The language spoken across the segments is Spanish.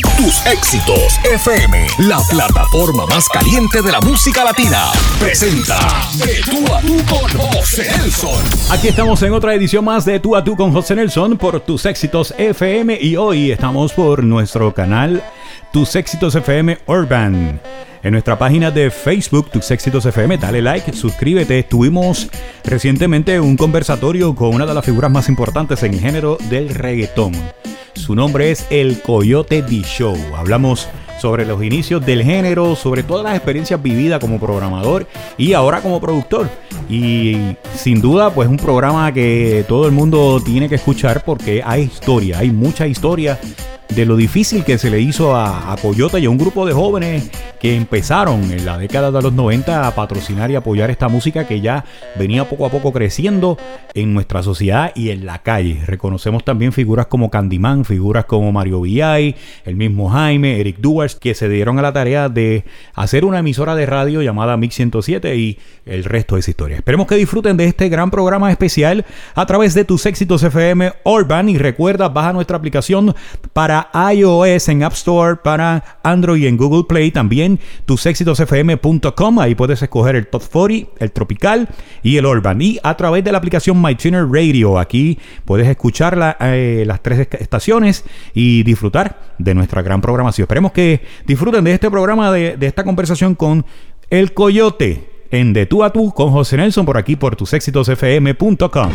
Tus éxitos FM, la plataforma más caliente de la música latina, presenta De tú a tú con José Nelson. Aquí estamos en otra edición más de Tú a tú con José Nelson por Tus éxitos FM y hoy estamos por nuestro canal Tus éxitos FM Urban. En nuestra página de Facebook, Tus Éxitos FM, dale like, suscríbete. Tuvimos recientemente un conversatorio con una de las figuras más importantes en el género del reggaetón. Su nombre es El Coyote D Show. Hablamos sobre los inicios del género, sobre todas las experiencias vividas como programador y ahora como productor. Y sin duda, pues un programa que todo el mundo tiene que escuchar porque hay historia, hay mucha historia de lo difícil que se le hizo a, Coyote y a un grupo de jóvenes que empezaron en la década de los 90 a patrocinar y apoyar esta música que ya venía poco a poco creciendo en nuestra sociedad y en la calle. Reconocemos también figuras como Candyman, figuras como Mario Villay, el mismo Jaime, Eric Duars, que se dieron a la tarea de hacer una emisora de radio llamada Mix 107 y el resto esa historia. Esperemos que disfruten de este gran programa especial a través de tus éxitos FM Urban y recuerda, baja nuestra aplicación para iOS en App Store, para Android en Google Play. También tusexitosfm.com. Ahí puedes escoger el Top 40, el Tropical y el Urban. Y a través de la aplicación MyTuner Radio. Aquí puedes escuchar eh, las tres estaciones y disfrutar de nuestra gran programación. Esperemos que disfruten de este programa, de, de esta conversación con El Coyote en De Tú a Tú con José Nelson por aquí por tusexitosfm.com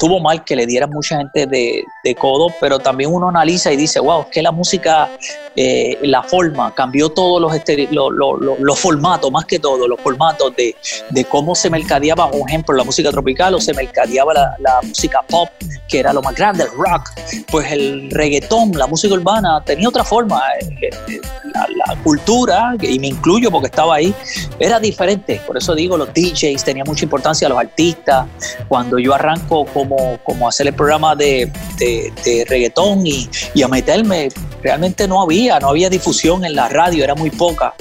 estuvo mal que le dieran mucha gente de, codo, pero también uno analiza y dice, wow, es que la música, eh, la forma, cambió todos los, los formatos, más que todo, los formatos de, cómo se mercadeaba, por ejemplo, la música tropical o se mercadeaba la, música pop, que era lo más grande, el rock. Pues el reggaetón, la música urbana, tenía otra forma. Eh, eh, la, cultura, y me incluyo porque estaba ahí, era diferente. Por eso digo, los DJs tenían mucha importancia, los artistas. Cuando yo arranco como como, hacer el programa de, reggaetón y, a meterme. Realmente no había, no había difusión en la radio, era muy poca.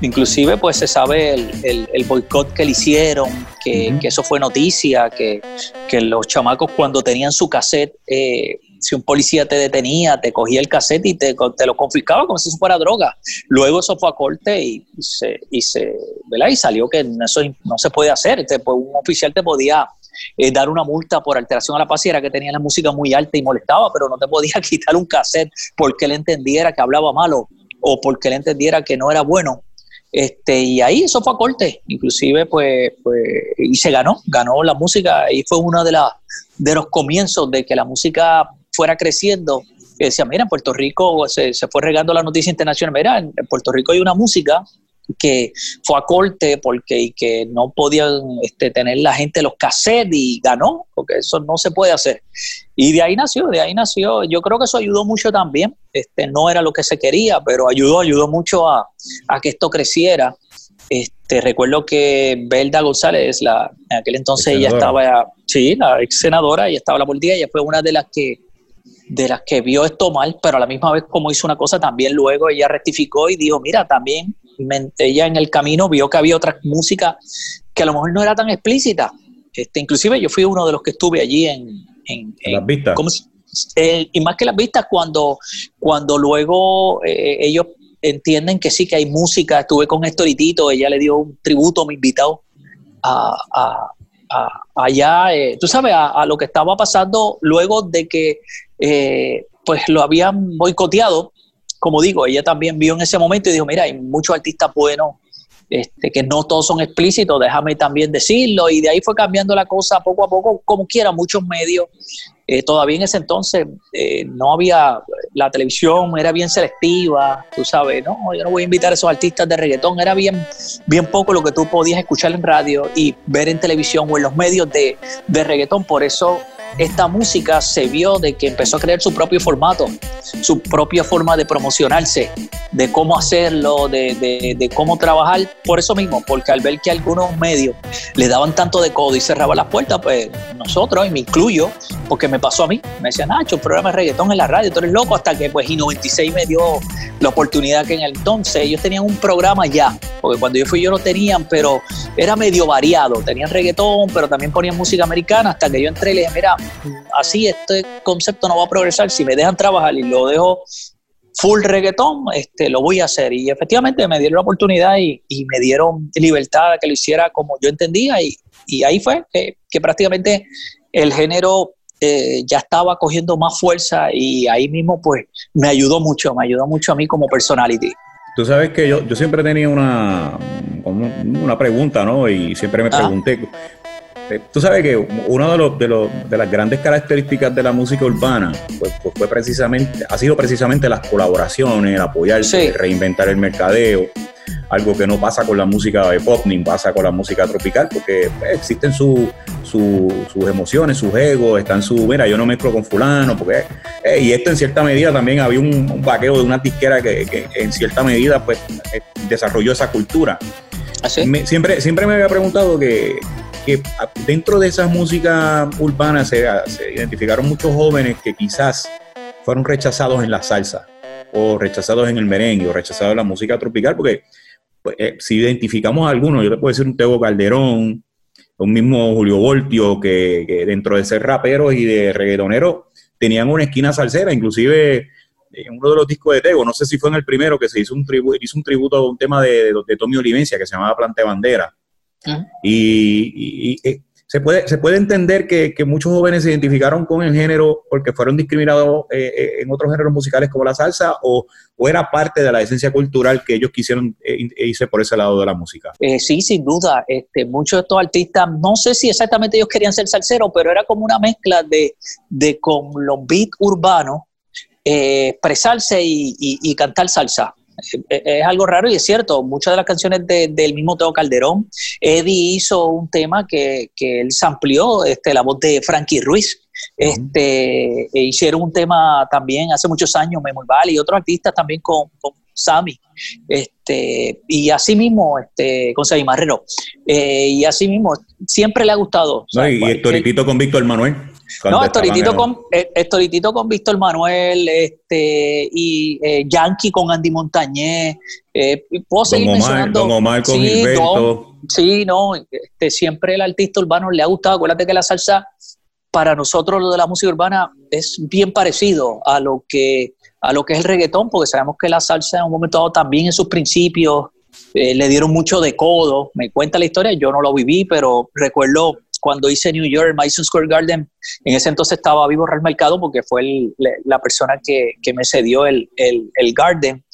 Inclusive pues se sabe el, el, boicot que le hicieron, que, eso fue noticia, que, los chamacos cuando tenían su cassette, eh, si un policía te detenía, te cogía el cassette y te, te, lo confiscaba como si eso fuera droga. Luego eso fue a corte y, se, y, se, y salió que eso no se puede hacer. Pues, un oficial te podía eh, dar una multa por alteración a la paz era que tenía la música muy alta y molestaba, pero no te podía quitar un cassette porque él entendiera que hablaba malo o porque él entendiera que no era bueno. Este, y ahí eso fue a corte, inclusive pues, pues, y se ganó, ganó la música y fue uno de, de los comienzos de que la música fuera creciendo. Que decía, mira, en Puerto Rico se, se fue regando la noticia internacional, mira, en Puerto Rico hay una música que fue a corte porque y que no podían este, tener la gente los cassettes y ganó, porque eso no se puede hacer. Y de ahí nació, de ahí nació. Yo creo que eso ayudó mucho también. Este, no era lo que se quería, pero ayudó, ayudó mucho a, que esto creciera. Este, recuerdo que Belda González, la, en aquel entonces ella estaba, sí, la ex senadora, ella estaba en la política, ella fue una de las que de las que vio esto mal, pero a la misma vez como hizo una cosa, también luego ella rectificó y dijo, mira, también ella en el camino vio que había otra música que a lo mejor no era tan explícita. Este, inclusive yo fui uno de los que estuve allí en... en, las vistas. Eh, y más que las vistas, cuando, cuando luego eh, ellos entienden que sí, que hay música, estuve con Estoritito, ella le dio un tributo a mi invitado a, allá, eh, tú sabes, a, lo que estaba pasando luego de que pues lo habían boicoteado como digo, ella también vio en ese momento y dijo, mira, hay muchos artistas buenos, este, que no todos son explícitos, déjame también decirlo, y de ahí fue cambiando la cosa poco a poco, como quiera, muchos medios. Eh, todavía en ese entonces eh, no había, la televisión era bien selectiva, tú sabes, no, yo no voy a invitar a esos artistas de reggaetón, era bien, bien poco lo que tú podías escuchar en radio y ver en televisión o en los medios de, de reggaetón, por eso esta música se vio de que empezó a crear su propio formato, su propia forma de promocionarse, de cómo hacerlo, de, cómo trabajar. Por eso mismo, porque al ver que algunos medios le daban tanto de codo y cerraban las puertas, pues nosotros, y me incluyo, porque me pasó a mí, me decían, Nacho, un programa de reggaetón en la radio, tú eres loco, hasta que pues I96 me dio la oportunidad que en el entonces ellos tenían un programa ya, porque cuando yo fui yo no tenían, pero era medio variado, tenían reggaetón, pero también ponían música americana, hasta que yo entré y le dije, mira, así este concepto no va a progresar. Si me dejan trabajar y lo dejo full reggaetón, este, lo voy a hacer. Y efectivamente me dieron la oportunidad y, me dieron libertad a que lo hiciera como yo entendía y, ahí fue que, prácticamente el género eh, ya estaba cogiendo más fuerza y ahí mismo pues me ayudó mucho, me ayudó mucho a mí como personality. Tú sabes que yo, yo siempre tenía una, una pregunta, ¿no? Y siempre me pregunté, eh, tú sabes que una de, los, de, los, de las grandes características de la música urbana pues, pues fue precisamente, ha sido precisamente las colaboraciones, el apoyarse, reinventar el mercadeo, algo que no pasa con la música de pop ni pasa con la música tropical, porque pues, existen sus emociones, sus egos, están su, mira, yo no mezclo con fulano, porque, eh, y esto en cierta medida también había un, un vaqueo de una disquera que, que, en cierta medida pues eh, desarrolló esa cultura. ¿Ah, siempre, siempre me había preguntado que que dentro de esas músicas urbanas se, identificaron muchos jóvenes que quizás fueron rechazados en la salsa o rechazados en el merengue o rechazados en la música tropical, porque pues, eh, si identificamos a algunos, yo te puedo decir un Tego Calderón, un mismo Julio Voltio, que, dentro de ser raperos y de reggaetoneros tenían una esquina salsera, inclusive en uno de los discos de Tego, no sé si fue en el primero que se hizo un, tributo, hizo un tributo a un tema de, de Tommy Olivencia que se llamaba Plante Bandera. Y, eh, se, puede, se puede entender que, muchos jóvenes se identificaron con el género porque fueron discriminados eh, eh, en otros géneros musicales como la salsa o, era parte de la esencia cultural que ellos quisieron irse por ese lado de la música. sí, sin duda. Este, muchos de estos artistas, no sé si exactamente ellos querían ser salseros, pero era como una mezcla de, de con los beats urbanos, expresarse y cantar salsa es algo raro y es cierto, muchas de las canciones del mismo Teo Calderón, Eddie hizo un tema que, que él amplió este, la voz de Frankie Ruiz. Este, e hicieron un tema también hace muchos años, Memol y otros artistas también con, con Sammy, este, y así mismo este, con Sammy Marrero. Eh, y así mismo, siempre le ha gustado. y el toritito con Víctor Manuel. No, Estoritito con, eh, con Víctor Manuel, este, y eh, Yankee con Andy Montañez. Eh, puedo seguir Don Omar, Don Omar con sí, sí, no, este, siempre el artista urbano le ha gustado. Acuérdate que la salsa, para nosotros lo de la música urbana, es bien parecido a lo que, a lo que es el reggaetón, porque sabemos que la salsa en un momento dado también en sus principios eh, le dieron mucho de codo. Me cuenta la historia, yo no lo viví, pero recuerdo cuando hice New York, Madison Square Garden, en ese entonces estaba vivo Real Mercado porque fue la persona que, me cedió el, Garden.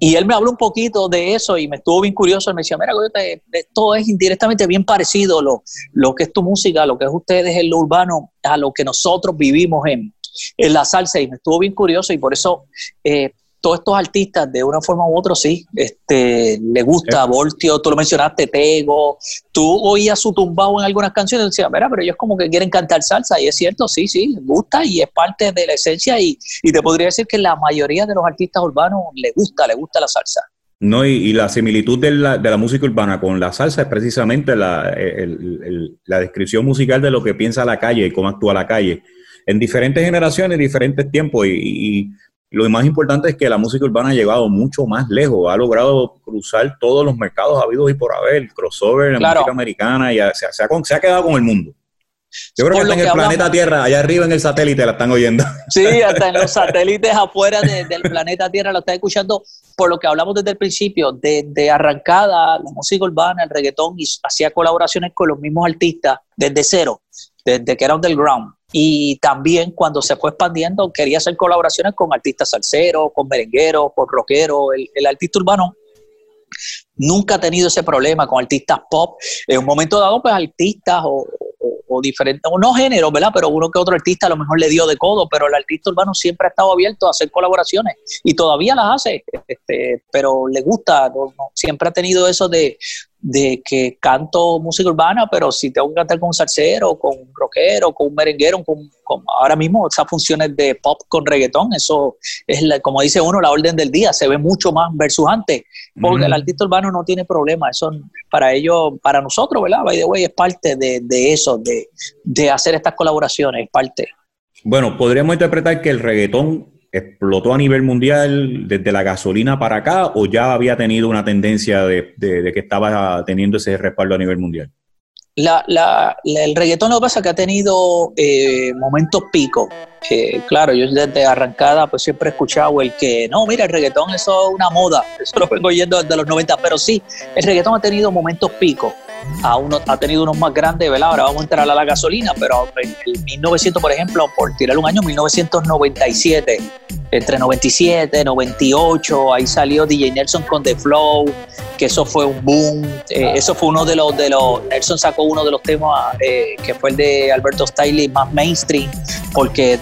Y él me habló un poquito de eso y me estuvo bien curioso. Él me decía, mira, esto es indirectamente bien parecido lo, lo que es tu música, lo que es ustedes en lo urbano, a lo que nosotros vivimos en, en la salsa. Y me estuvo bien curioso y por eso eh, todos estos artistas, de una forma u otra, sí, este, le gusta, Voltio, tú lo mencionaste, Tego, tú oías su tumbado en algunas canciones y decías, mira, pero ellos como que quieren cantar salsa, y es cierto, sí, sí, les gusta y es parte de la esencia, y, y te podría decir que la mayoría de los artistas urbanos le gusta, le gusta la salsa. No, y, la similitud de la, de la, música urbana con la salsa es precisamente la, la descripción musical de lo que piensa la calle y cómo actúa la calle en diferentes generaciones, diferentes tiempos, y, lo más importante es que la música urbana ha llegado mucho más lejos, ha logrado cruzar todos los mercados habidos y por haber, crossover en la música americana y se, ha, quedado con el mundo. Yo creo que en el planeta Tierra, allá arriba en el satélite la están oyendo. Sí, hasta en los satélites afuera del planeta Tierra lo están escuchando por lo que hablamos desde el principio, de, arrancada la música urbana, el reggaetón, y hacía colaboraciones con los mismos artistas desde cero, desde que era underground y también cuando se fue expandiendo quería hacer colaboraciones con artistas salseros, con merengueros, con rockeros, el, artista urbano nunca ha tenido ese problema con artistas pop. En un momento dado, pues artistas o, o, diferentes, o no géneros, ¿verdad? Pero uno que otro artista a lo mejor le dio de codo, pero el artista urbano siempre ha estado abierto a hacer colaboraciones y todavía las hace, este, pero le gusta, siempre ha tenido eso de, de que canto música urbana, pero si tengo que cantar con un salsero, con un rockero, con un merenguero, con, ahora mismo esas funciones de pop con reggaetón, eso es como dice uno, la orden del día, se ve mucho más versus antes, porque el artista urbano no tiene problema, eso para ellos, para nosotros, ¿verdad? By the way, es parte de, de eso, de, de hacer estas colaboraciones, es parte. Bueno, podríamos interpretar que el reggaetón explotó a nivel mundial desde la gasolina para acá o ya había tenido una tendencia de, que estaba teniendo ese respaldo a nivel mundial? el reggaetón lo que pasa es que ha tenido eh, momentos picos. claro, yo desde arrancada pues siempre he escuchado el que, no, mira, el reggaetón eso es una moda, eso lo vengo oyendo desde los 90, pero sí, el reggaetón ha tenido momentos picos. A uno, ha tenido unos más grandes, ¿verdad? Ahora vamos a entrar a la gasolina, pero en 1900, por ejemplo, por tirar un año, 1997, entre 97, y 98, ahí salió DJ Nelson con The Flow, que eso fue un boom. Eh, eso fue uno de los, de los, Nelson sacó uno de los temas eh, que fue el de Alberto Stiley más mainstream, porque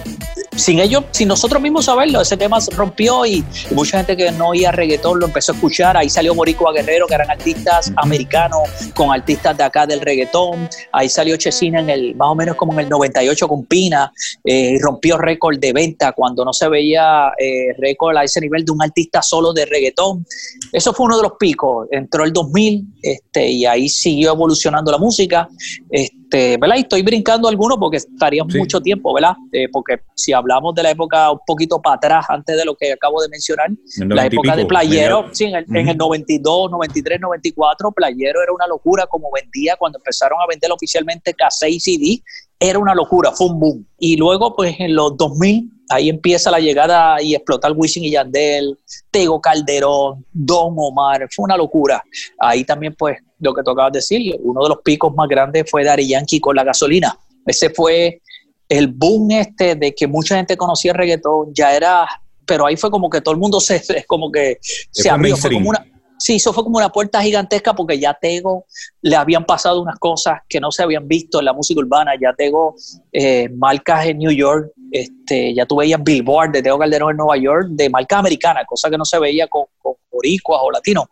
sin ellos, sin nosotros mismos saberlo, ese tema se rompió y, mucha gente que no oía reggaetón lo empezó a escuchar. Ahí salió Boricua Guerrero, que eran artistas americanos con artistas de acá del reggaetón. Ahí salió Chesina en el, más o menos como en el 98 con Pina, eh, rompió récord de venta cuando no se veía eh, récord a ese nivel de un artista solo de reggaetón. Eso fue uno de los picos. Entró el 2000 este, y ahí siguió evolucionando la música. Este, ¿verdad? Y estoy brincando algunos porque estaría mucho tiempo, ¿verdad? Eh, porque si hablamos de la época un poquito para atrás, antes de lo que acabo de mencionar, la época de Playero, sí, en el, en el 92, 93, 94, Playero era una locura como vendía cuando empezaron a vender oficialmente K6 y CD, era una locura, fue un boom. Y luego, pues en los 2000, ahí empieza la llegada y explotar Wisin y Yandel, Tego Calderón, Don Omar, fue una locura. Ahí también, pues, lo que tocaba decir, uno de los picos más grandes fue Dari Yankee con la gasolina. Ese fue el boom este de que mucha gente conocía el reggaetón, ya era, pero ahí fue como que todo el mundo se, es como que se abrió, fue como una, sí, eso fue como una puerta gigantesca porque ya Tego le habían pasado unas cosas que no se habían visto en la música urbana, ya Tego eh, marcas en New York, este, ya tú veías Billboard de Tego Calderón en Nueva York, de marcas americanas, cosa que no se veía con, con boricuas o latinos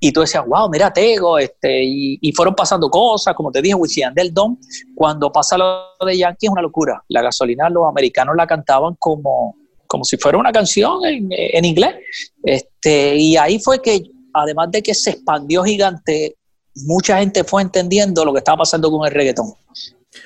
y tú decías, wow, mira Tego, este, y, fueron pasando cosas, como te dije, Wisin del Don, cuando pasa lo de Yankee es una locura. La gasolina, los americanos la cantaban como, como si fuera una canción en, inglés. Este, y ahí fue que, además de que se expandió gigante, mucha gente fue entendiendo lo que estaba pasando con el reggaetón.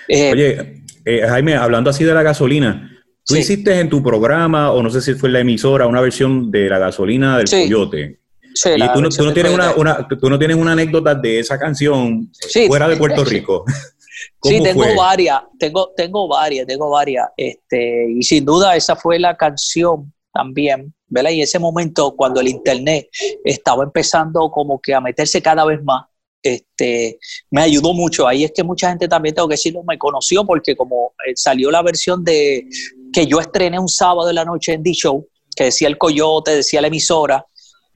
Eh, Oye, eh, Jaime, hablando así de la gasolina, tú hiciste en tu programa, o no sé si fue en la emisora, una versión de la gasolina del coyote y tú no, tú no tienes una, tú no tienes una anécdota de esa canción fuera de Puerto Rico. sí, tengo varias, tengo, tengo varias, tengo varias. Este, y sin duda esa fue la canción también, ¿verdad? Y ese momento cuando el internet estaba empezando como que a meterse cada vez más, este, me ayudó mucho. Ahí es que mucha gente también, tengo que decirlo, me conoció porque como eh, salió la versión de que yo estrené un sábado de la noche en D-Show, que decía el coyote, decía la emisora,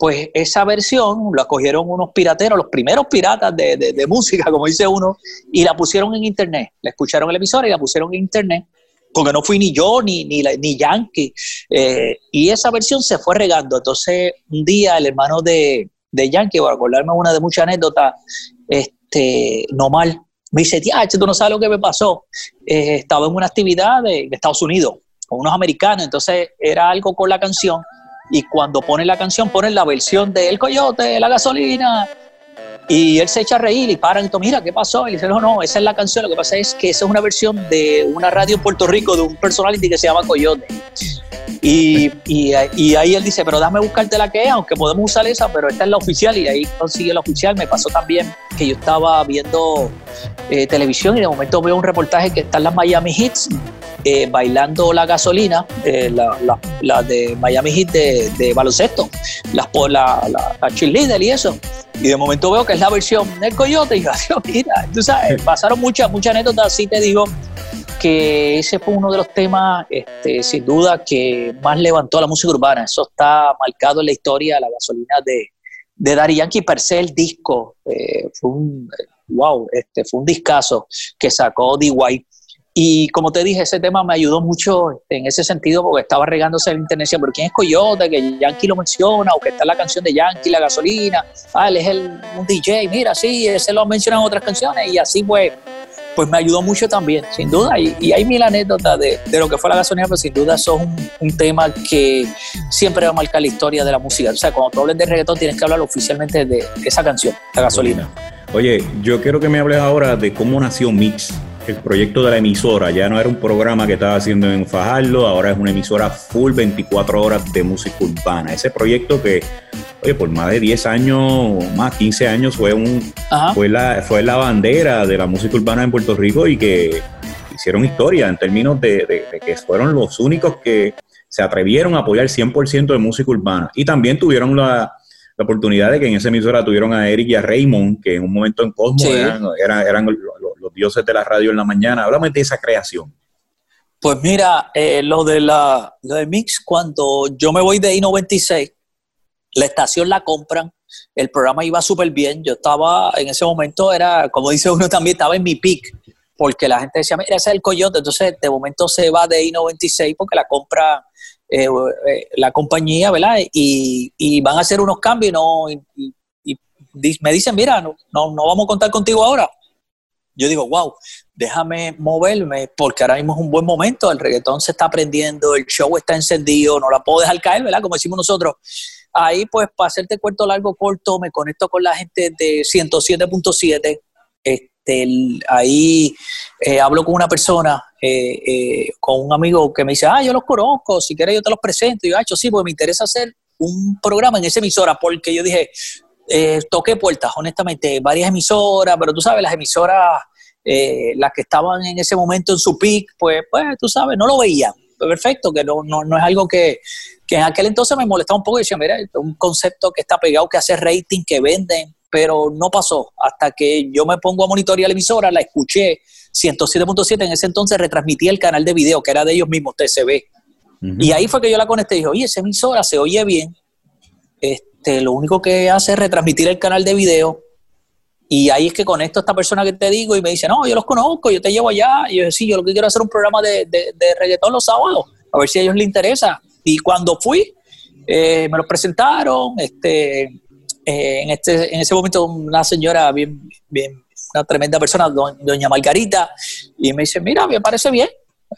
pues esa versión la cogieron unos pirateros, los primeros piratas de, música, como dice uno, y la pusieron en internet. La escucharon el emisor y la pusieron en internet, porque no fui ni yo ni, ni, ni Yankee. Eh, y esa versión se fue regando. Entonces, un día el hermano de, de Yankee, para acordarme una de muchas anécdotas, este, no mal, me dice, tía, tú no sabes lo que me pasó. Eh, estaba en una actividad de, de Estados Unidos con unos americanos, entonces era algo con la canción y cuando pone la canción ponen la versión de El Coyote, La Gasolina, y él se echa a reír y paran y todo, mira, ¿qué pasó? Y dice, no, no, esa es la canción, lo que pasa es que esa es una versión de una radio en Puerto Rico, de un personality que se llama Coyote. Y, y, ahí él dice, pero dame buscarte la que es, aunque podemos usar esa, pero esta es la oficial. Y ahí consigue la oficial. Me pasó también que yo estaba viendo eh, televisión y de momento veo un reportaje que están las Miami Hits eh, bailando la gasolina, eh, la, de Miami Heat de, baloncesto, las la, la, la cheerleader y eso. Y de momento veo que es la versión del Coyote y yo, mira, tú sabes, pasaron muchas, muchas anécdotas, así te digo, que ese fue uno de los temas, este, sin duda, que más levantó la música urbana. Eso está marcado en la historia la gasolina de, de Daddy Yankee. Per se, el disco eh, fue un, wow, este, fue un discazo que sacó D.Y. Y como te dije, ese tema me ayudó mucho en ese sentido porque estaba regándose en internet, pero ¿quién es Coyote? Que Yankee lo menciona, o que está la canción de Yankee, La Gasolina, ah, él es el, un DJ, mira, sí, ese lo mencionan en otras canciones, y así pues, pues me ayudó mucho también, sin duda, y, y hay mil anécdotas de, de, lo que fue La Gasolina, pero sin duda eso es un, un, tema que siempre va a marcar la historia de la música, o sea, cuando tú hables de reggaetón tienes que hablar oficialmente de esa canción, La Gasolina. Oye, yo quiero que me hables ahora de cómo nació Mix el proyecto de la emisora. Ya no era un programa que estaba haciendo en Fajardo, ahora es una emisora full 24 horas de música urbana. Ese proyecto que, oye, por más de 10 años, más 15 años, fue, un, fue, la, fue la bandera de la música urbana en Puerto Rico y que hicieron historia en términos de, que fueron los únicos que se atrevieron a apoyar 100% de música urbana. Y también tuvieron la, la oportunidad de que en esa emisora tuvieron a Eric y a Raymond, que en un momento en Cosmo eran, eran, los, dioses de la radio en la mañana. Háblame de esa creación. Pues mira, eh, lo, de la, lo de Mix, cuando yo me voy de I-96, la estación la compran, el programa iba súper bien, yo estaba, en ese momento era, como dice uno también, estaba en mi peak, porque la gente decía, mira, ese es el coyote, entonces de momento se va de I-96 porque la compra eh, eh, la compañía, ¿verdad? Y, van a hacer unos cambios no, y, me dicen, mira, no, no, vamos a contar contigo ahora. Yo digo, wow, déjame moverme porque ahora mismo es un buen momento, el reggaetón se está aprendiendo, el show está encendido, no la puedo dejar caer, ¿verdad? Como decimos nosotros. Ahí, pues, para hacerte cuento largo, corto, me conecto con la gente de 107.7. Este, ahí eh, hablo con una persona, eh, eh, con un amigo que me dice, ah, yo los conozco, si quieres yo te los presento. Y yo, ah, sí, porque me interesa hacer un programa en esa emisora, porque yo dije, toqué puertas, honestamente, varias emisoras, pero tú sabes, las emisoras, las que estaban en ese momento en su peak, pues, pues tú sabes, no lo veían. Perfecto, que no, no, no es algo que, que en aquel entonces me molestaba un poco y decía, mira, es un concepto que está pegado, que hace rating, que venden, pero no pasó hasta que yo me pongo a monitorear la emisora, la escuché, 107.7 en ese entonces retransmitía el canal de video que era de ellos mismos, TCB. Y ahí fue que yo la conecté y dije, oye, esa emisora se oye bien, este, lo único que hace es retransmitir el canal de video. Y ahí es que conecto a esta persona que te digo y me dice, no, yo los conozco, yo te llevo allá. Y yo sí, yo lo que quiero hacer un programa de, de, reggaetón los sábados, a ver si a ellos les interesa. Y cuando fui, eh, me lo presentaron, este, eh, en, este, en ese momento una señora bien, bien, una tremenda persona, doña Margarita, y me dice, mira, me parece bien,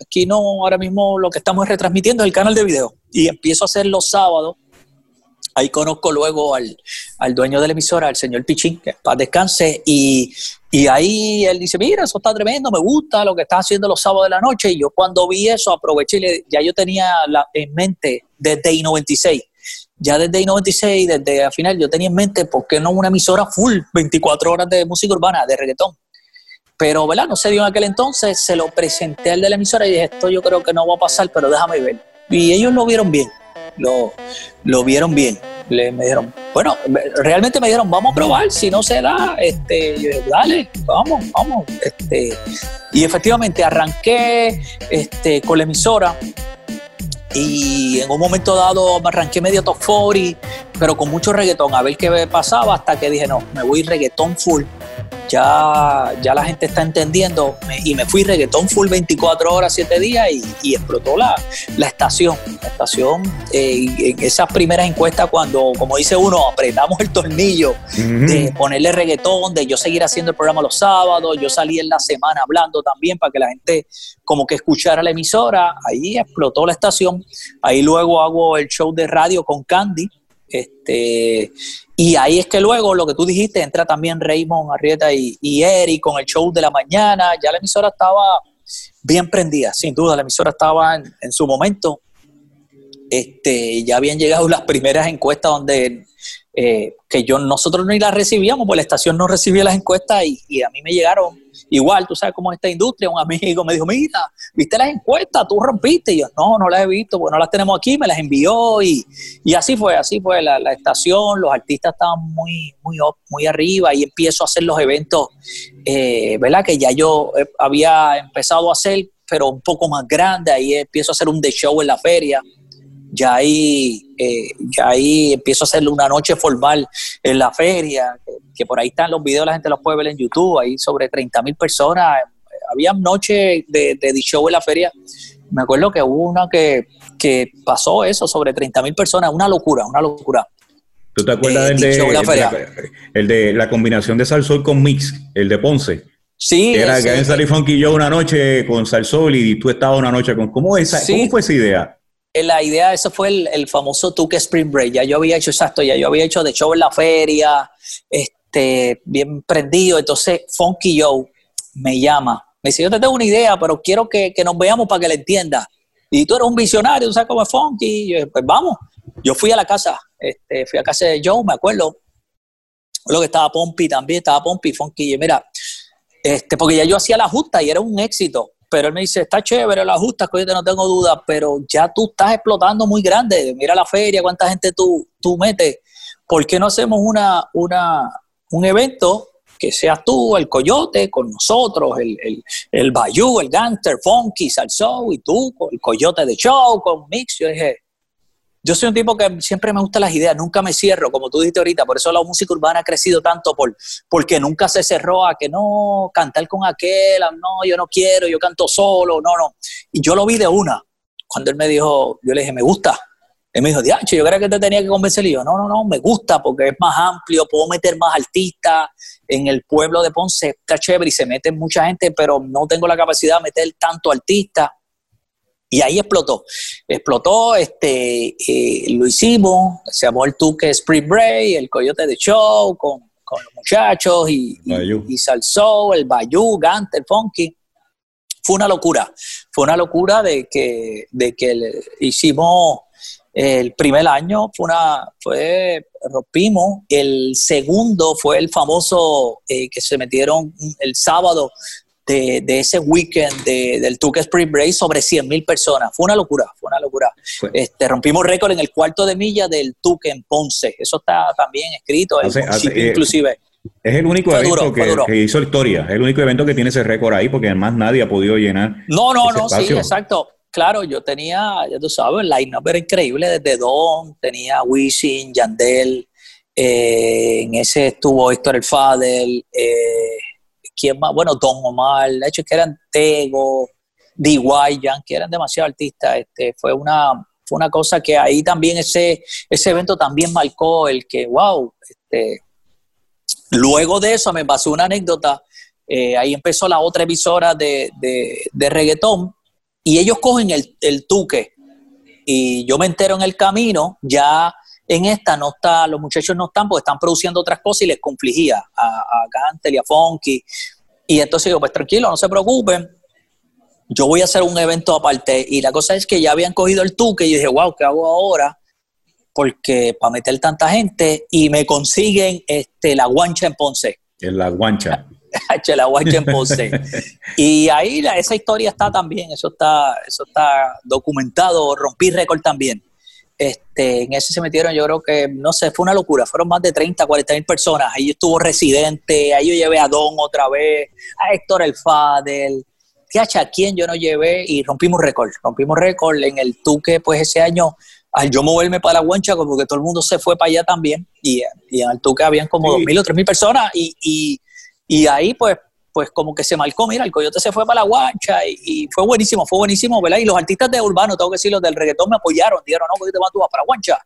aquí no, ahora mismo lo que estamos retransmitiendo es el canal de video. Y empiezo a hacer los sábados. Ahí conozco luego al, dueño de la emisora, al señor Pichín, que para descanse, y, y, ahí él dice, mira, eso está tremendo, me gusta lo que estás haciendo los sábados de la noche. Y yo cuando vi eso aproveché, y ya yo tenía en mente desde I-96 ya desde I-96, desde al final, yo tenía en mente, ¿por qué no una emisora full, 24 horas de música urbana, de reggaetón? Pero, ¿verdad? No se dio en aquel entonces, se lo presenté al de la emisora y dije, esto yo creo que no va a pasar, pero déjame ver. Y ellos lo vieron bien, lo, lo vieron bien. Le, me dijeron, bueno, realmente me dijeron, vamos a probar, si no se da, este, dale, vamos, vamos. Este, y efectivamente arranqué este, con la emisora y en un momento dado me arranqué medio top 40, pero con mucho reggaetón, a ver qué pasaba, hasta que dije, no, me voy reggaetón full. Ya, ya la gente está entendiendo y me fui reggaetón full 24 horas, 7 días y, explotó la, la, estación. La estación, eh, en esas primeras encuestas, cuando, como dice uno, apretamos el tornillo de ponerle reggaetón, de yo seguir haciendo el programa los sábados, yo salí en la semana hablando también para que la gente como que escuchara la emisora, ahí explotó la estación, ahí luego hago el show de radio con Candy, este, y ahí es que luego lo que tú dijiste, entra también Raymond Arrieta y, y Eric con el show de la mañana, ya la emisora estaba bien prendida, sin duda, la emisora estaba en, su momento, este, ya habían llegado las primeras encuestas donde eh, que yo nosotros ni las recibíamos, pues la estación no recibía las encuestas y, y, a mí me llegaron igual, tú sabes cómo es esta industria, un amigo me dijo, mira, ¿viste las encuestas? ¿Tú rompiste? Y yo, no, no las he visto, pues no las tenemos aquí, me las envió y, y así fue, así fue la, la, estación, los artistas estaban muy, muy, muy arriba y empiezo a hacer los eventos, eh, ¿verdad? Que ya yo eh, había empezado a hacer, pero un poco más grande, ahí empiezo a hacer un The Show en la feria ya ahí, eh, ya ahí empiezo a hacer una noche formal en la feria, que, por ahí están los videos, la gente los puede ver en YouTube, ahí sobre 30 mil personas. Había noches de, de, show en la feria. Me acuerdo que hubo una que, que pasó eso, sobre 30 mil personas, una locura, una locura. ¿Tú te acuerdas eh, del de, el de la combinación de Salsol con Mix, el de Ponce? Sí. Era que habían salido Funky yo una noche con Salsol y tú estabas una noche con... ¿Cómo, esa, ¿cómo fue esa idea? Eh, la idea, eso fue el, famoso Tuque Spring Break. Ya yo había hecho exacto, ya yo había hecho de show en la feria, este, bien prendido. Entonces, Funky Joe me llama Me dice, yo te tengo una idea, pero quiero que, nos veamos para que la entiendas. Y tú eres un visionario, tú sabes cómo es funky. yo, pues vamos. Yo fui a la casa, este, fui a casa de Joe, me acuerdo. Lo que estaba Pompi también, estaba Pompi, funky. Y mira, este, porque ya yo hacía la justa y era un éxito. Pero él me dice, está chévere la justa, que no tengo duda, pero ya tú estás explotando muy grande. Mira la feria, cuánta gente tú, tú metes. ¿Por qué no hacemos una, una, un evento que seas tú, el Coyote, con nosotros, el, el, el Bayou, el Gangster, Funky, Salsou y tú, el Coyote de Show, con Mix. Yo dije, yo soy un tipo que siempre me gustan las ideas, nunca me cierro, como tú dijiste ahorita, por eso la música urbana ha crecido tanto, por, porque nunca se cerró a que no, cantar con aquel, no, yo no quiero, yo canto solo, no, no. Y yo lo vi de una, cuando él me dijo, yo le dije, me gusta. Él me dijo, Diacho, yo creo que te tenía que convencer. Y yo, no, no, no, me gusta porque es más amplio, puedo meter más artistas. En el pueblo de Ponce está chévere y se mete mucha gente, pero no tengo la capacidad de meter tanto artista. Y ahí explotó. Explotó, este, eh, lo hicimos, se llamó el Tuque Spring Break, el Coyote de Show, con, los muchachos, y, y, Salsó, el Bayou, Gante, el Funky. Fue una locura. Fue una locura de que, de que hicimos el primer año, fue una, fue, rompimos. El segundo fue el famoso eh, que se metieron el sábado de, ese weekend del Tuque Spring Break sobre 100 mil personas. Fue una locura, fue una locura. Este, rompimos récord en el cuarto de milla del Tuque en Ponce. Eso está también escrito, eh, inclusive. Es el único evento que, hizo historia, es el único evento que tiene ese récord ahí, porque además nadie ha podido llenar. No, no, no, sí, exacto. Claro, yo tenía, ya tú sabes, el line-up era increíble desde Don, tenía Wisin, Yandel, eh, en ese estuvo Héctor El Fadel, eh, ¿quién más? Bueno, Don Omar, de hecho que eran Tego, D.Y. que eran demasiados artistas. Este, fue una fue una cosa que ahí también ese, ese evento también marcó el que, wow, este, luego de eso me pasó una anécdota, eh, ahí empezó la otra emisora de, de, reggaetón y ellos cogen el, el tuque y yo me entero en el camino, ya en esta no está, los muchachos no están porque están produciendo otras cosas y les confligía a, a Gantel y a Funky. Y entonces digo, pues tranquilo, no se preocupen, yo voy a hacer un evento aparte. Y la cosa es que ya habían cogido el tuque y dije, wow, ¿qué hago ahora? Porque para meter tanta gente y me consiguen este, la guancha en Ponce. En la guancha. la guancha en Ponce. y ahí esa historia está también, eso está, eso está documentado, rompí récord también. Este, en ese se metieron, yo creo que, no sé, fue una locura. Fueron más de 30, 40 mil personas. Ahí estuvo Residente, ahí yo llevé a Don otra vez, a Héctor El Fadel, ¿a quién yo no llevé? Y rompimos récord. Rompimos récord en el Tuque, pues ese año, al yo moverme para la guancha, como que todo el mundo se fue para allá también. Y, en el Tuque habían como dos mil o tres mil personas. Y, y ahí, pues, pues como que se marcó, mira, el coyote se fue para la guancha y, fue buenísimo, fue buenísimo, ¿verdad? Y los artistas de urbano, tengo que decir, los del reggaetón me apoyaron, dijeron, no, coyote, tú vas para la guancha,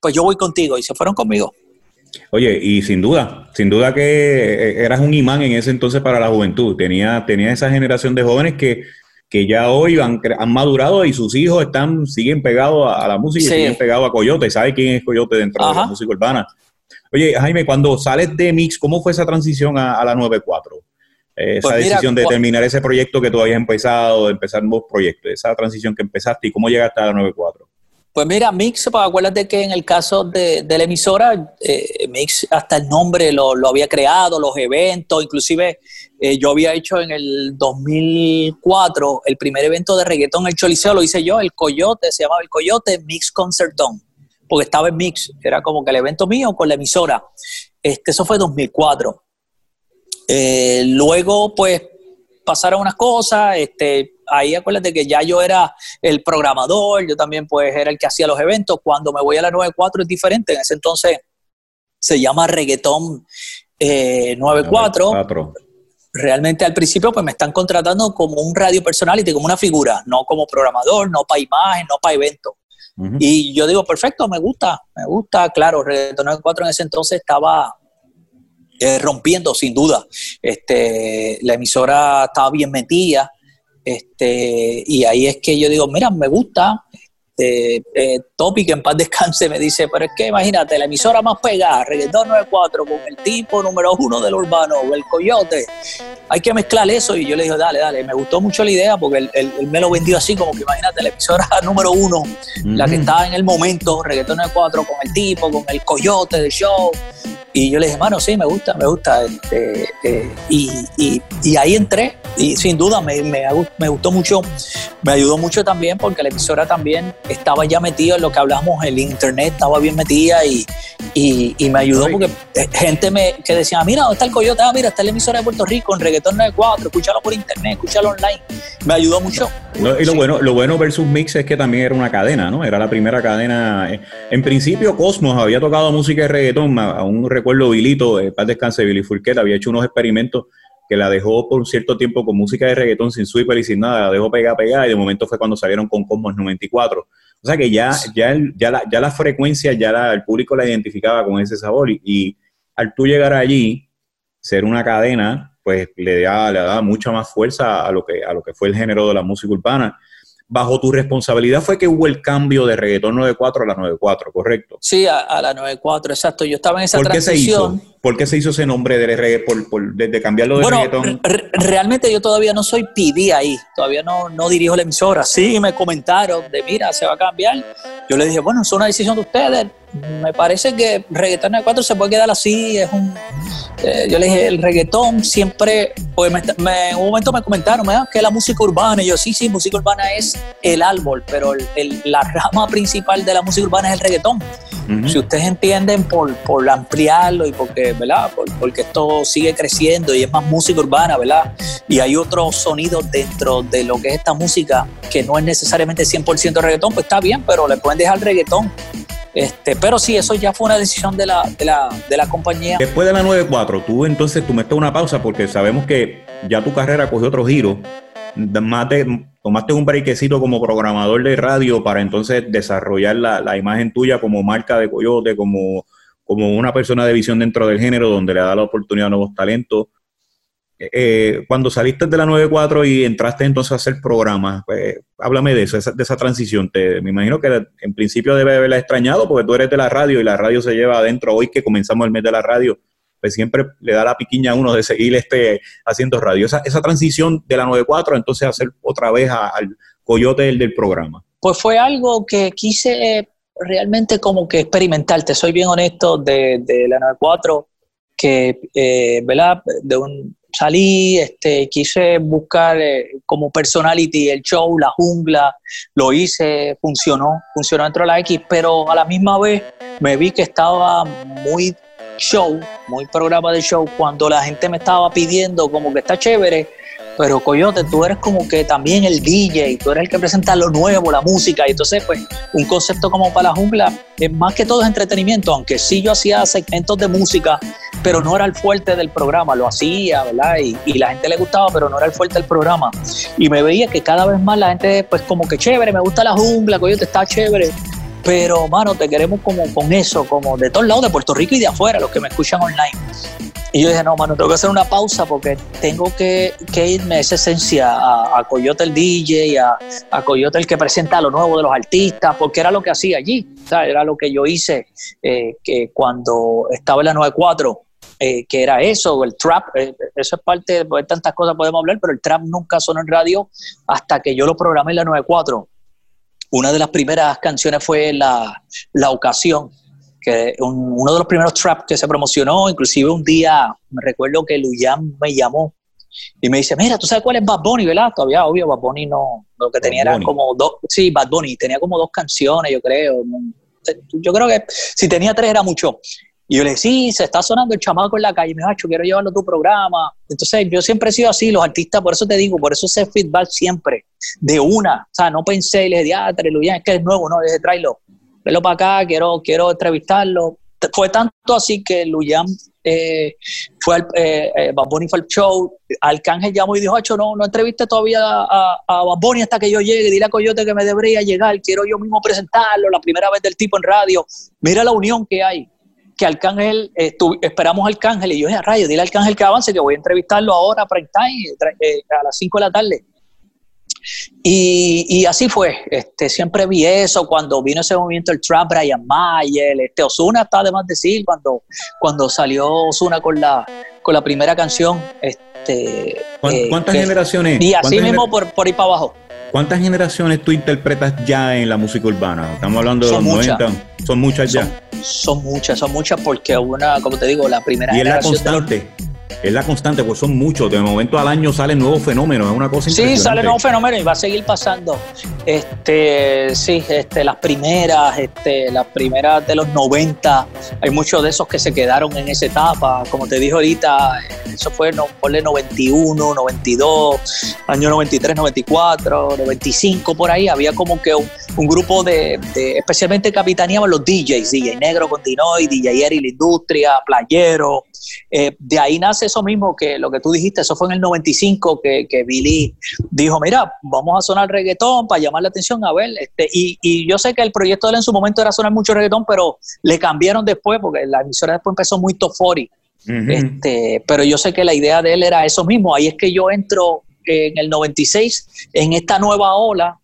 pues yo voy contigo y se fueron conmigo. Oye, y sin duda, sin duda que eh, eras un imán en ese entonces para la juventud, tenía, tenía esa generación de jóvenes que, que ya hoy han, han madurado y sus hijos están siguen pegados a, la música y siguen pegados a Coyote, ¿sabe quién es Coyote dentro de la música urbana? Oye, Jaime, cuando sales de Mix, ¿cómo fue esa transición a, a la 94? Eh, esa pues decisión de terminar ese proyecto que tú habías empezado, de empezar nuevos proyectos, esa transición que empezaste y cómo llegaste a la 94. Pues mira, Mix, pues acuérdate que en el caso de, la emisora, eh, Mix hasta el nombre lo, había creado, los eventos, inclusive eh, yo había hecho en el 2004 el primer evento de reggaetón, el Choliseo, lo hice yo, el Coyote, se llamaba el Coyote Mix Concertón, porque estaba en Mix, era como que el evento mío con la emisora. Este, eso fue 2004. Eh, luego, pues, pasaron unas cosas, este, ahí acuérdate que ya yo era el programador, yo también pues era el que hacía los eventos, cuando me voy a la 94 es diferente, en ese entonces se llama Reggaetón 94. Eh, Realmente al principio pues me están contratando como un radio personality, como una figura, no como programador, no para imagen, no para eventos. Y yo digo, perfecto, me gusta, me gusta, claro, Reggaetón 94 en ese entonces estaba eh, rompiendo sin duda. Este, la emisora estaba bien metida. Este, y ahí es que yo digo, mira, me gusta. Este, eh, Topic en paz descanse me dice, pero es que imagínate, la emisora más pegada, Reggaetón 94, con el tipo número uno del urbano, el Coyote. hay que mezclar eso. Y yo le dije, dale, dale, me gustó mucho la idea porque él, me lo vendió así, como que imagínate, la emisora número uno, la que estaba en el momento, de Cuatro, con el tipo, con el coyote de show. Y yo le dije, mano, sí, me gusta, me gusta. Este, eh, y, y, y, ahí entré y sin duda me, me, me, gustó mucho, me ayudó mucho también porque la emisora también estaba ya metida en lo que hablamos, el internet estaba bien metida y, y, y me ayudó porque eh, gente me, que decía, mira, ¿dónde está el coyote? Ah, mira, está la emisora de Puerto Rico en Reggaetón 94, escúchalo por internet, escúchalo online. Me ayudó mucho. y lo, bueno, lo bueno versus Mix es que también era una cadena, ¿no? Era la primera cadena. En principio, Cosmos había tocado música de reggaetón, aún recuerdo Vilito, eh, paz descanse, Billy Furquet, había hecho unos experimentos que la dejó por un cierto tiempo con música de reggaetón sin sweeper y sin nada, la dejó pegar, pegar, y de momento fue cuando salieron con Cosmos 94. O sea que ya, ya, ya, la, ya la frecuencia, ya el público la identificaba con ese sabor, y, al tú llegar allí, ser una cadena, pues le da, le da mucha más fuerza a lo, que, a lo que fue el género de la música urbana bajo tu responsabilidad fue que hubo el cambio de reggaetón 94 a la 94, ¿correcto? Sí, a, la 94, exacto. Yo estaba en esa ¿Por qué transición. Se hizo? ¿Por qué se hizo ese nombre de reggaetón, por, de, cambiarlo de reggaetón? realmente yo todavía no soy PD ahí, todavía no, no dirijo la emisora. Sí, me comentaron de, mira, se va a cambiar. Yo le dije, bueno, es una decisión de ustedes. Me parece que reggaetón 94 se puede quedar así, es un eh, yo le dije, el reggaetón siempre, pues me, en un momento me comentaron, ¿me que la música urbana? Y yo, sí, sí, música urbana es el árbol, pero la rama principal de la música urbana es el reggaetón. Si ustedes entienden por, por ampliarlo y porque, ¿verdad? porque esto sigue creciendo y es más música urbana, ¿verdad? Y hay otros sonidos dentro de lo que es esta música que no es necesariamente 100% reggaetón, pues está bien, pero le pueden dejar reggaetón este, pero sí, eso ya fue una decisión de la, de la, de la compañía. Después de la 9.4, tú entonces tú metes una pausa porque sabemos que ya tu carrera cogió otro giro. Tomaste un brequecito como programador de radio para entonces desarrollar la, la, imagen tuya como marca de Coyote, como, como una persona de visión dentro del género donde le da la oportunidad a nuevos talentos. Eh, cuando saliste de la 94 y entraste entonces a hacer programas, pues, háblame de eso, de esa transición. Te, me imagino que en principio debe haberla extrañado porque tú eres de la radio y la radio se lleva adentro. Hoy que comenzamos el mes de la radio, pues siempre le da la piquiña a uno de seguir este, haciendo radio. Esa, esa transición de la 94 entonces hacer otra vez al coyote del, programa. Pues fue algo que quise realmente como que experimentar, te soy bien honesto, de, de la 94, que, eh, ¿verdad? De un, salí, este, quise buscar eh, como personality el show, la jungla, lo hice, funcionó, funcionó dentro de la X, pero a la misma vez me vi que estaba muy show, muy programa de show, cuando la gente me estaba pidiendo como que está chévere, pero Coyote, tú eres como que también el DJ, tú eres el que presenta lo nuevo, la música, y entonces pues un concepto como para la jungla es más que todo es entretenimiento, aunque sí yo hacía segmentos de música, pero no era el fuerte del programa, lo hacía, ¿verdad? Y, y la gente le gustaba, pero no era el fuerte del programa. Y me veía que cada vez más la gente pues como que chévere, me gusta la jungla, Coyote está chévere, pero mano, te queremos como con eso, como de todos lados, de Puerto Rico y de afuera, los que me escuchan online. Y yo dije, no, mano, tengo que hacer una pausa porque tengo que, irme a esa esencia, a, Coyote el DJ, a, a, Coyote el que presenta lo nuevo de los artistas, porque era lo que hacía allí, era lo que yo hice eh, que cuando estaba en la 94, eh, que era eso, el trap, eh, eso es parte de pues, tantas cosas podemos hablar, pero el trap nunca sonó en radio hasta que yo lo programé en la 94. Una de las primeras canciones fue La, la Ocasión, que uno de los primeros trap que se promocionó, inclusive un día me recuerdo que Luyan me llamó y me dice, mira, ¿tú sabes cuál es Bad Bunny, verdad? Todavía, obvio, Bad Bunny no, lo que tenía era como dos, sí, Bad Bunny, tenía como dos canciones, yo creo. Yo creo que si tenía tres era mucho. Y yo le dije, sí, se está sonando el chamaco en la calle. Me dijo, quiero llevarlo a tu programa. Entonces, yo siempre he sido así, los artistas, por eso te digo, por eso ese feedback siempre, de una. O sea, no pensé le dije, ah, Luyan, es que es nuevo, no, le dije, tráelo velo para acá, quiero, quiero entrevistarlo. Fue tanto así que Luyan eh, fue al eh, eh Bad fue al show, Arcángel llamó y dijo, no, no entreviste todavía a, a Bunny hasta que yo llegue, dile a Coyote que me debería llegar, quiero yo mismo presentarlo, la primera vez del tipo en radio. Mira la unión que hay, que Arcángel, eh, esperamos a Arcángel y yo dije, a rayo, dile a Arcángel que avance, que voy a entrevistarlo ahora prime time, eh, a las 5 de la tarde. Y, y, así fue, este, siempre vi eso cuando vino ese movimiento el trap, Brian Mayer, este Osuna está de más decir cuando, cuando salió Osuna con la con la primera canción. Este, eh, ¿Cuántas generaciones? Y así mismo por, por ahí para abajo. ¿Cuántas generaciones tú interpretas ya en la música urbana? Estamos hablando de los 90. Son muchas ya. Son, muchas, son muchas porque una, como te digo, la primera y generación. Y es la constante es la constante, pues son muchos. De momento al año salen nuevos fenómenos, es una cosa Sí, salen nuevos fenómenos y va a seguir pasando. Este, sí, este, las primeras, este, las primeras de los 90, hay muchos de esos que se quedaron en esa etapa. Como te dije ahorita, eso fue no, por el 91, 92, año 93, 94, 95, por ahí. Había como que un, grupo de, especialmente capitaneaban los DJs, DJ Negro Continoy, DJ Eri La Industria, Playero. Eh, de ahí nace eso mismo que lo que tú dijiste, eso fue en el 95 que, que Billy dijo, mira, vamos a sonar reggaetón para llamar la atención, a ver, este, y, y yo sé que el proyecto de él en su momento era sonar mucho reggaetón, pero le cambiaron después, porque la emisora después empezó muy tofori, este, pero yo sé que la idea de él era eso mismo, ahí es que yo entro en el 96 en esta nueva ola,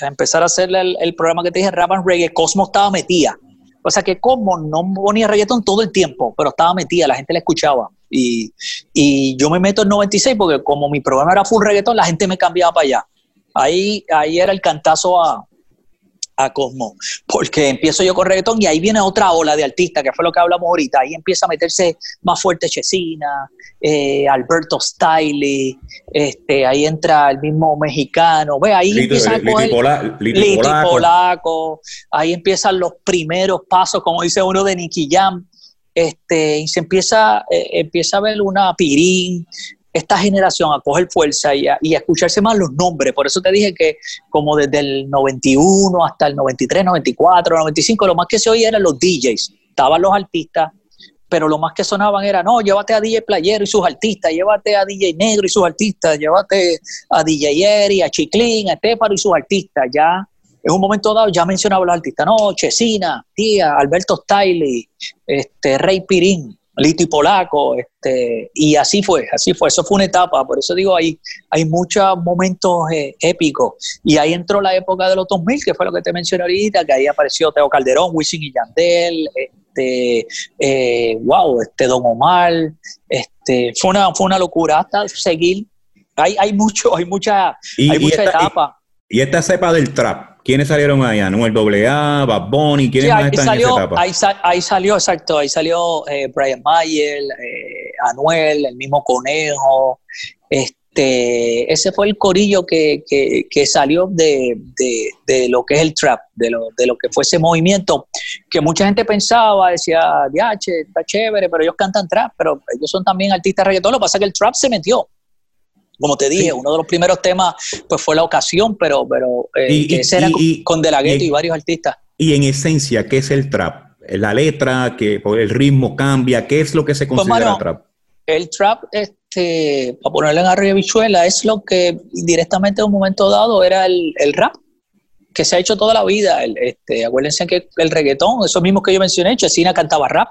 a empezar a hacer el, el programa que te dije, Rap and Reggae, Cosmo estaba metida. O sea que como no ponía reggaetón todo el tiempo, pero estaba metida, la gente la escuchaba. Y, y yo me meto en 96 porque como mi programa era full reggaetón, la gente me cambiaba para allá. Ahí, ahí era el cantazo a, a Cosmo, porque empiezo yo con reggaetón y ahí viene otra ola de artistas, que fue lo que hablamos ahorita, ahí empieza a meterse más fuerte Chesina, eh, Alberto Stiley, este, ahí entra el mismo mexicano, ve, ahí empieza Liti, Polaco, ahí empiezan los primeros pasos, como dice uno de Nicky Jam, este, y se empieza, eh, empieza a ver una Pirín, esta generación a coger fuerza y a, escucharse más los nombres. Por eso te dije que como desde el 91 hasta el 93, 94, 95, lo más que se oía eran los DJs. Estaban los artistas, pero lo más que sonaban era, no, llévate a DJ Playero y sus artistas, llévate a DJ Negro y sus artistas, llévate a DJ Eri, a Chiclín, a Estefano y sus artistas. Ya en un momento dado ya mencionaba los artistas, no, Chesina, Tía, Alberto Stiley, este, Rey Pirín, Liti Polaco, este, y así fue, así fue, eso fue una etapa, por eso digo, hay, hay muchos momentos eh, épicos, y ahí entró la época de los 2000, que fue lo que te mencioné ahorita, que ahí apareció Teo Calderón, Wisin y Yandel, este, eh, wow, este Don Omar, este, fue una, fue una locura hasta seguir, hay, hay mucho, hay mucha, hay mucha etapa. Y, y esta cepa del trap, ¿Quiénes salieron ahí? Anuel AA, Bad Bunny, ¿quiénes más están salió, en esa etapa? Ahí, salió, exacto, ahí salió eh, Brian Mayer, eh, Anuel, el mismo Conejo, este, ese fue el corillo que, que, salió de, de, lo que es el trap, de lo, de lo que fue ese movimiento, que mucha gente pensaba, decía, diache, está chévere, pero ellos cantan trap, pero ellos son también artistas reggaetón, lo que pasa es que el trap se metió, como te dije, uno de los primeros temas pues fue la ocasión, pero, pero eh, ese era con, De La Ghetto y, varios artistas. Y en esencia, ¿qué es el trap? La letra, que el ritmo cambia, ¿qué es lo que se pues, considera trap? El trap, este, para ponerle en arriba bichuela, es lo que directamente en un momento dado era el, el rap que se ha hecho toda la vida. El, este, acuérdense que el reggaetón, eso mismo que yo mencioné, Chesina cantaba rap,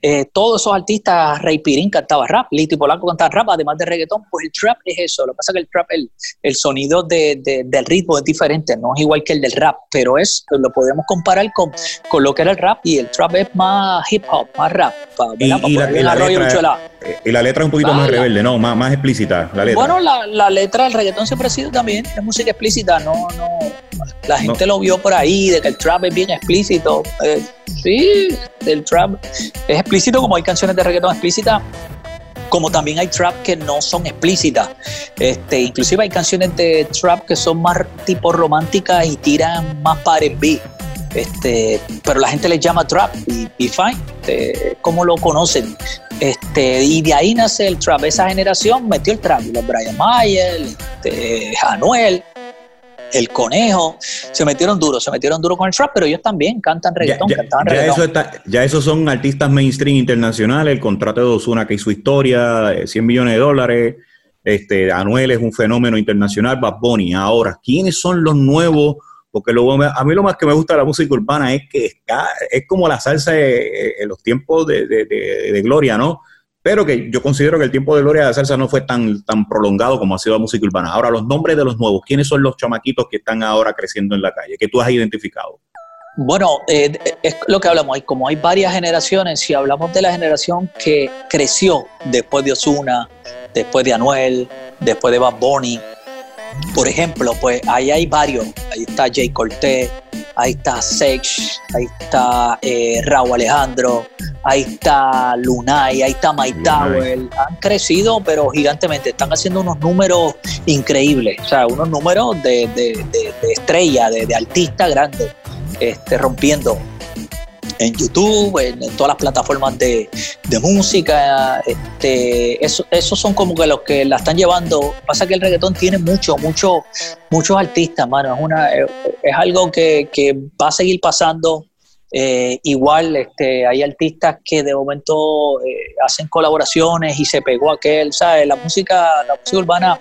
eh, todos esos artistas, Ray Pirín cantaba rap, Liti Polanco cantaba rap, además de reggaetón, pues el trap es eso. Lo que pasa es que el trap, el, el sonido de, del ritmo es diferente, no es igual que el del rap, pero es, lo podemos comparar con, con lo que era el rap y el trap es más hip hop, más rap. y, la, letra, y, la, letra, es un poquito más rebelde, ¿no? Más, más explícita. La letra. Bueno, la, la letra del reggaetón siempre ha sido también, es música explícita, no, no. La gente lo vio por ahí, de que el trap es bien explícito. Eh, sí, el trap es explícito, como hay canciones de reggaetón explícitas, como también hay trap que no son explícitas. Este, inclusive hay canciones de trap que son más tipo románticas y tiran más para R&B. Este, pero la gente les llama trap y, fine, este, como lo conocen. Este, y de ahí nace el trap. Esa generación metió el trap. Los Brian Mayer, este, Anuel, el conejo, se metieron duro, se metieron duro con el trap, pero ellos también cantan reggaetón, ya, cantaban ya Eso ya esos son artistas mainstream internacionales, el contrato de Ozuna que hizo historia, 100 millones de dólares, este, Anuel es un fenómeno internacional, Bad Bunny. Ahora, ¿quiénes son los nuevos? Porque a mí lo más que me gusta de la música urbana es que es como la salsa en los tiempos de, de gloria, ¿no? Pero que yo considero que el tiempo de gloria de salsa no fue tan, tan prolongado como ha sido la música urbana. Ahora, los nombres de los nuevos, ¿quiénes son los chamaquitos que están ahora creciendo en la calle, que tú has identificado? Bueno, eh, es lo que hablamos, como hay varias generaciones, si hablamos de la generación que creció después de Osuna, después de Anuel, después de Bad Bunny, por ejemplo, pues ahí hay varios, ahí está Jay Cortez, ahí está Sex, ahí está eh, Raúl Alejandro, ahí está Lunay, ahí está Mike han crecido pero gigantemente, están haciendo unos números increíbles, o sea, unos números de, estrella, de, de artista grande, este, rompiendo en YouTube, en, todas las plataformas de, música. Este, eso, esos son como que los que la están llevando. Pasa que el reggaetón tiene mucho, mucho, muchos artistas, mano. Es, una, es, algo que, va a seguir pasando. Eh, igual este, hay artistas que de momento eh, hacen colaboraciones y se pegó aquel, ¿sabes? La música, la música urbana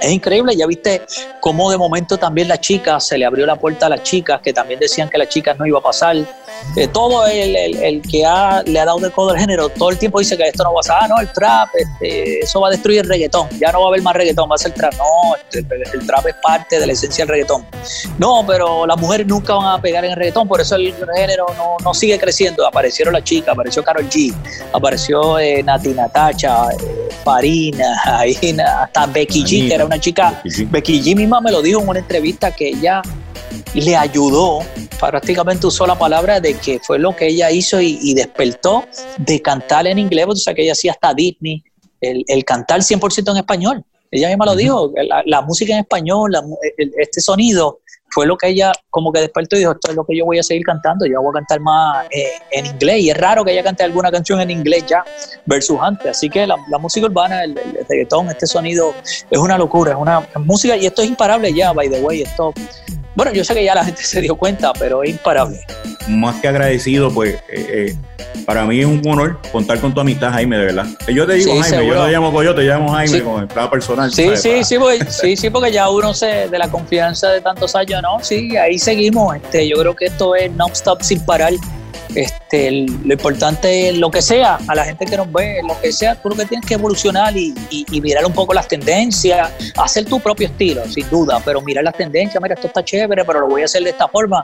es increíble, ya viste cómo de momento también la chica, se le abrió la puerta a las chicas, que también decían que las chicas no iba a pasar. Eh, todo el, que le ha dado de codo al género, todo el tiempo dice que esto no va a pasar, ah, no, el trap, este, eso va a destruir el reggaetón, ya no va a haber más reggaetón, va a ser trap. No, este, el trap es parte de la esencia del reggaetón. No, pero las mujeres nunca van a pegar en el reggaetón, por eso el género no, no sigue creciendo. Aparecieron las chicas, apareció Carol G, apareció eh, Nati Natacha, Farina, hasta Becky G, que era una chica, Becky G misma me lo dijo en una entrevista que ella le ayudó, prácticamente usó la palabra de que fue lo que ella hizo y, despertó de cantar en inglés, o sea que ella hacía hasta Disney, el, el cantar 100% en español. Ella misma lo dijo, la, música en español, este sonido fue lo que ella como que despertó y dijo, esto es lo que yo voy a seguir cantando, yo voy a cantar más eh, en inglés. Y es raro que ella cante alguna canción en inglés ya versus antes. Así que la, música urbana, el, el, reggaetón, este sonido es una locura, es una música y esto es imparable ya, by the way. Esto, bueno, yo sé que ya la gente se dio cuenta, pero es imparable. Más que agradecido, pues eh, eh, para mí es un honor contar con tu amistad, Jaime, de verdad. Yo te digo, Jaime, yo te llamo Coyote, te llamo Jaime con el plan personal. Sí, sí, sí, porque, sí, sí, porque ya uno se, de la confianza de tantos años, ¿no? Sí, ahí seguimos. Este, yo creo que esto es non-stop sin parar. Este, lo importante es lo que sea, a la gente que nos ve, lo que sea, tú lo que tienes que evolucionar y, mirar un poco las tendencias, hacer tu propio estilo, sin duda, pero mirar las tendencias, mira, esto está chévere, pero lo voy a hacer de esta forma.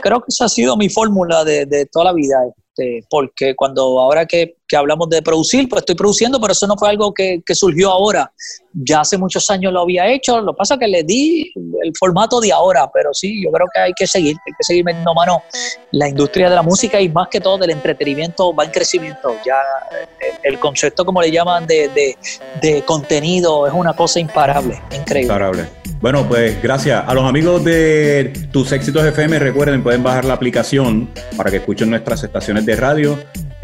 Creo que esa ha sido mi fórmula de toda la vida. Este, porque cuando ahora que, hablamos de producir, pues estoy produciendo, pero eso no fue algo que, surgió ahora. Ya hace muchos años lo había hecho, lo que pasa es que le di el formato de ahora, pero sí, yo creo que hay que seguir, hay que seguir metiendo mano. La industria de la música y más que todo del entretenimiento va en crecimiento. Ya el, concepto, como le llaman, de, de, contenido es una cosa imparable, increíble. Imparable. Bueno, pues gracias. A los amigos de Tus Éxitos FM, recuerden, pueden bajar la aplicación para que escuchen nuestras estaciones de radio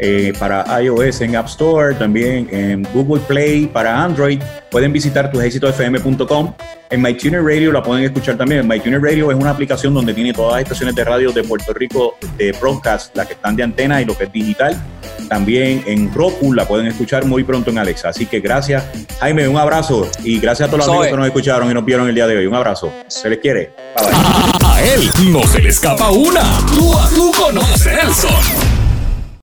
eh, para iOS en App Store, también en Google Play para Android. Pueden visitar tusexitosfm.com. En MyTuner Radio la pueden escuchar también. MyTuner Radio es una aplicación donde tiene todas las estaciones de radio de Puerto Rico de broadcast, las que están de antena y lo que es digital. También en Roku la pueden escuchar muy pronto en Alexa. Así que gracias, Jaime, un abrazo y gracias a todos los amigos que nos escucharon y nos vieron el día de hoy. Un abrazo. Se les quiere. A él no se le escapa una. Tú, tú conoces Nelson.